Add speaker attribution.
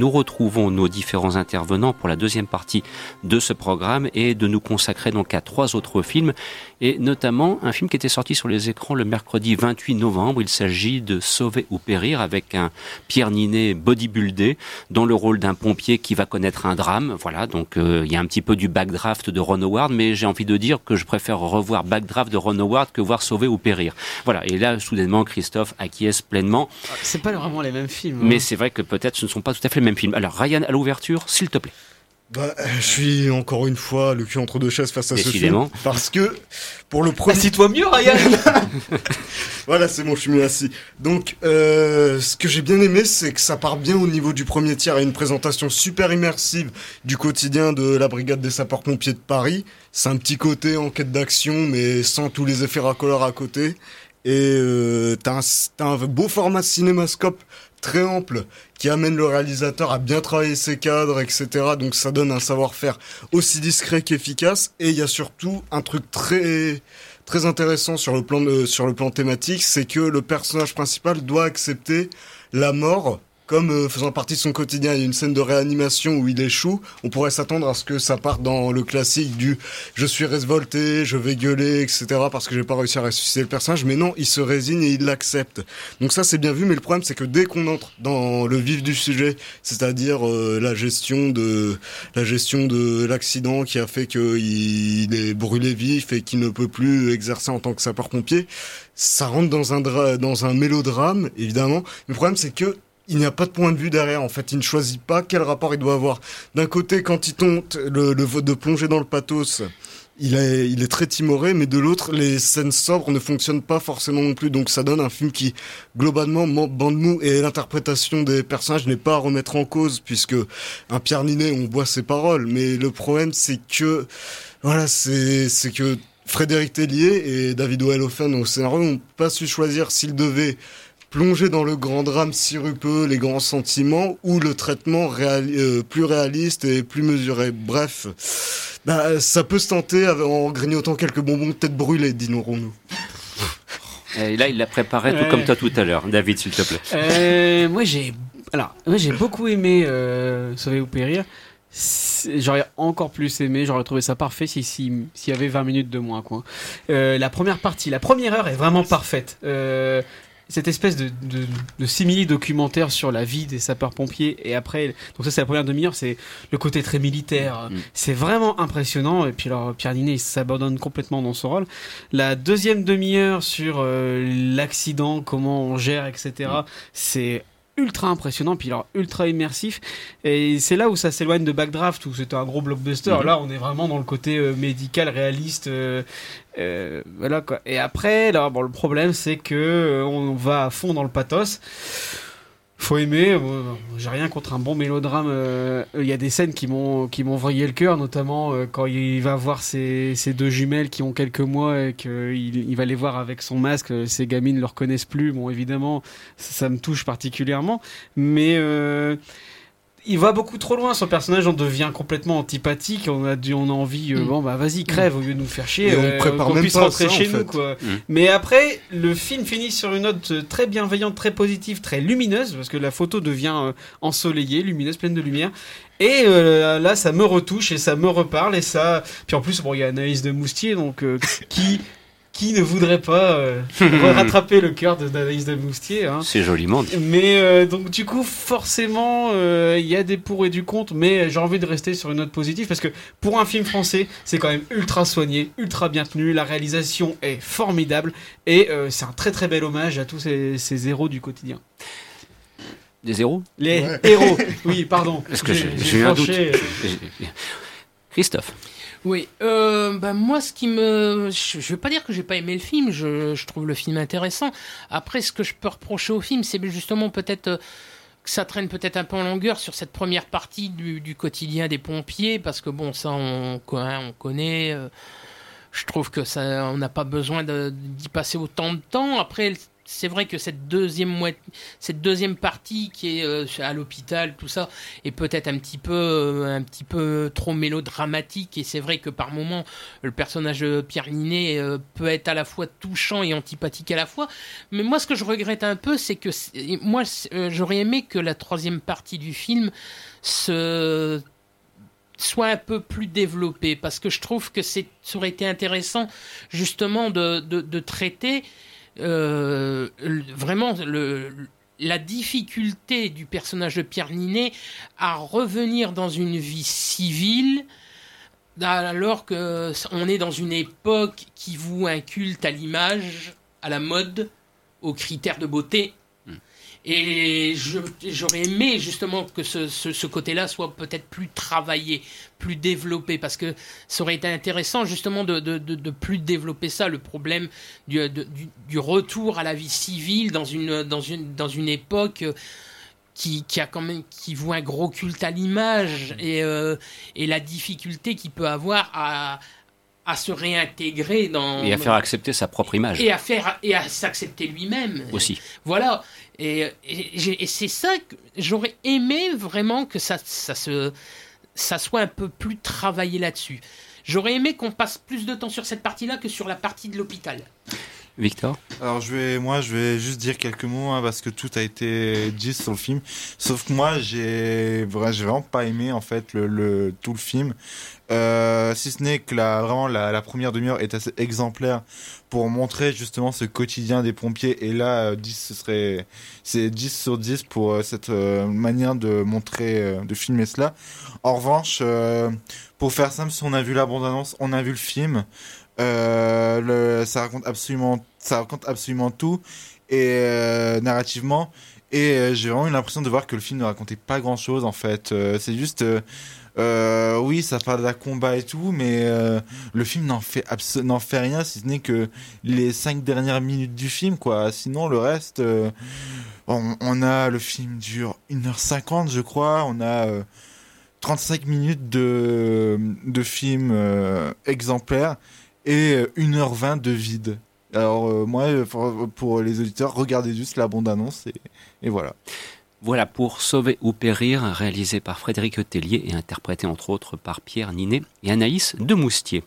Speaker 1: Nous retrouvons nos différents intervenants pour la deuxième partie de ce programme et de nous consacrer donc à trois autres films et notamment un film qui était sorti sur les écrans le mercredi 28 novembre. Il s'agit de Sauver ou périr avec un Pierre Ninet bodybuildé dans le rôle d'un pompier qui va connaître un drame. Voilà, donc euh, il y a un petit peu du backdraft de Ron Howard, mais j'ai envie de dire que je préfère revoir backdraft de Ron Howard que voir Sauver ou périr. Voilà, et là soudainement Christophe acquiesce pleinement.
Speaker 2: C'est pas vraiment les mêmes films.
Speaker 1: Mais
Speaker 2: hein.
Speaker 1: c'est vrai que peut-être ce ne sont pas tout à fait les mêmes films. Alors Ryan, à l'ouverture, s'il te plaît.
Speaker 3: Bah, je suis encore une fois le cul entre deux chaises face à ce
Speaker 1: Décidément.
Speaker 3: film. Parce que, pour le premier.
Speaker 2: Assis-toi mieux, Ryan
Speaker 3: Voilà, c'est bon, je suis mieux assis. Donc, euh, ce que j'ai bien aimé, c'est que ça part bien au niveau du premier tiers et une présentation super immersive du quotidien de la brigade des sapeurs-pompiers de Paris. C'est un petit côté enquête d'action, mais sans tous les effets racoleurs à côté. Et euh, t'as un, beau format cinémascope très ample qui amène le réalisateur à bien travailler ses cadres, etc. Donc ça donne un savoir-faire aussi discret qu'efficace. Et il y a surtout un truc très très intéressant sur le plan sur le plan thématique, c'est que le personnage principal doit accepter la mort comme euh, faisant partie de son quotidien. Il y a une scène de réanimation où il échoue. On pourrait s'attendre à ce que ça parte dans le classique du je suis révolté, je vais gueuler, etc. parce que j'ai pas réussi à ressusciter le personnage. Mais non, il se résigne et il l'accepte. Donc ça c'est bien vu, mais le problème c'est que dès qu'on entre dans le vif du sujet, c'est-à-dire euh, la gestion de la gestion de l'accident qui a fait qu'il est brûlé vif et qu'il ne peut plus exercer en tant que sapeur-pompier, ça rentre dans un dans un mélodrame évidemment. Le problème c'est que il n'y a pas de point de vue derrière. En fait, il ne choisit pas quel rapport il doit avoir. D'un côté, quand il tente le, le vote de plonger dans le pathos, il est, il est très timoré, mais de l'autre, les scènes sobres ne fonctionnent pas forcément non plus. Donc ça donne un film qui, globalement, bande mou et l'interprétation des personnages n'est pas à remettre en cause, puisque un Pierre Ninet, on voit ses paroles. Mais le problème, c'est que, voilà, c'est, c'est que Frédéric Tellier et David Oelofen au scénario n'ont pas su choisir s'ils devaient plonger dans le grand drame sirupeux, les grands sentiments, ou le traitement réali- euh, plus réaliste et plus mesuré. Bref, bah, ça peut se tenter en grignotant quelques bonbons peut-être brûlés, disons-nous.
Speaker 1: Et là, il l'a préparé tout comme toi tout à l'heure. David, s'il te plaît.
Speaker 2: Euh, moi j'ai alors moi j'ai beaucoup aimé euh, Sauver ou périr. J'aurais encore plus aimé, j'aurais trouvé ça parfait si si- s'il y avait 20 minutes de moins quoi. Euh, la première partie, la première heure est vraiment parfaite. Euh, cette espèce de, de, de simili documentaire sur la vie des sapeurs-pompiers et après donc ça c'est la première demi-heure c'est le côté très militaire.
Speaker 1: Mm.
Speaker 2: c'est vraiment impressionnant et puis alors Pierre Ninet il s'abandonne complètement dans son rôle. La deuxième demi-heure sur euh, l'accident comment on gère etc c'est ultra impressionnant puis alors ultra immersif. Et c'est là où ça s'éloigne de Backdraft où c'était un gros blockbuster.
Speaker 1: Mhm.
Speaker 2: là on est vraiment dans le côté euh, médical réaliste euh, euh, voilà quoi. Et après là bon le problème c'est que on va à fond dans le pathos faut aimer. Euh, j'ai rien contre un bon mélodrame. Euh, il y a des scènes qui m'ont qui m'ont vrillé le cœur notamment euh, quand il va voir ses, ses deux jumelles qui ont quelques mois et qu'il il va les voir avec son masque. Euh, ces gamines ne le reconnaissent plus. Bon évidemment ça, ça me touche particulièrement. Mais euh, il va beaucoup trop loin, son personnage on devient complètement antipathique, on a, dû, on a envie, euh,
Speaker 1: Mm.
Speaker 2: bon bah vas-y crève au lieu de nous faire chier,
Speaker 3: on
Speaker 2: euh,
Speaker 3: prépare
Speaker 2: qu'on
Speaker 3: même
Speaker 2: puisse
Speaker 3: pas
Speaker 2: rentrer
Speaker 3: ça, en
Speaker 2: chez
Speaker 3: fait.
Speaker 2: nous quoi.
Speaker 1: Mm.
Speaker 2: Mais après, le film finit sur une note euh, très bienveillante, très positive, très lumineuse, parce que la photo devient euh, ensoleillée, lumineuse, pleine de lumière. Et euh, là, ça me retouche et ça me reparle et ça. Puis en plus, bon, il y a Anaïs de Moustier, donc euh, qui qui ne voudrait pas euh, rattraper le cœur de- d'Anaïs de Moustier. Hein.
Speaker 1: C'est joliment dit.
Speaker 2: Mais euh, donc du coup forcément euh, il y a des pour et du contre mais j'ai envie de rester sur une note positive parce que pour un film français c'est quand même ultra soigné, ultra bien tenu, la réalisation est formidable et euh, c'est un très très bel hommage à tous ces, ces héros du quotidien.
Speaker 1: Des zéros
Speaker 2: Les
Speaker 3: Ouais.
Speaker 2: héros, oui pardon.
Speaker 1: Parce que
Speaker 2: J'ai-
Speaker 1: eu un doute. Christophe.
Speaker 4: Oui, euh, bah moi, ce qui me, je, je vais pas dire que j'ai pas aimé le film. Je, trouve le film intéressant. Après, ce que je peux reprocher au film, c'est justement peut-être euh, que ça traîne peut-être un peu en longueur sur cette première partie du, du quotidien des pompiers, parce que bon, ça, on, hein, on connaît. euh, je trouve que ça, on n'a pas besoin d'y passer autant de temps. Après, c'est vrai que cette deuxième cette deuxième partie qui est euh, à l'hôpital, tout ça, est peut-être un petit peu, euh, un petit peu trop mélodramatique. Et c'est vrai que par moments, le personnage de Pierre Ninet euh, peut être à la fois touchant et antipathique à la fois. Mais moi, ce que je regrette un peu, c'est que moi, j'aurais aimé que la troisième partie du film soit un peu plus développée parce que je trouve que ça aurait été intéressant justement de traiter euh, vraiment la difficulté du personnage de Pierre Ninet à revenir dans une vie civile alors que on est dans une époque qui voue un culte à l'image, à la mode, aux critères de beauté et j'aurais aimé justement que ce, côté-là soit peut-être plus travaillé, plus développé, parce que ça aurait été intéressant justement de, plus développer ça, le problème du, retour à la vie civile dans une, époque qui, a quand même qui voit un gros culte à l'image et, euh, et la difficulté qu'il peut avoir à, à se réintégrer dans
Speaker 1: et à faire accepter sa propre image
Speaker 4: et à faire et à s'accepter lui-même
Speaker 1: aussi.
Speaker 4: Voilà. Et, et, c'est ça que j'aurais aimé vraiment que ça, ça se ça soit un peu plus travaillé là-dessus. J'aurais aimé qu'on passe plus de temps sur cette partie-là que sur la partie de l'hôpital.
Speaker 1: Victor
Speaker 5: Alors je vais, moi, je vais juste dire quelques mots hein, parce que tout a été dit sur le film. Sauf que moi, j'ai vraiment pas aimé en fait le, tout le film. Euh, si ce n'est que la, vraiment la, première demi-heure est assez exemplaire pour montrer justement ce quotidien des pompiers. Et là, 10, ce serait, c'est 10 sur 10 pour euh, cette euh, manière de montrer, de filmer cela. En revanche, pour faire simple, si on a vu la bande-annonce, on a vu le film. Le, ça raconte absolument, ça raconte absolument tout et narrativement. Et j'ai vraiment eu l'impression de voir que le film ne racontait pas grand chose en fait. c'est juste euh, oui, ça parle de combat et tout, mais euh, le film n'en fait n'en fait rien, si ce n'est que les cinq dernières minutes du film, quoi. Sinon, le reste, euh, on, a le film dure 1h50, je crois. On a 35 minutes de, de film exemplaire et 1h20 de vide. Alors, moi, pour, les auditeurs, regardez juste la bande-annonce et, et voilà.
Speaker 1: Voilà pour Sauver ou Périr, réalisé par Frédéric Tellier et interprété entre autres par Pierre Ninet et Anaïs de Moustier.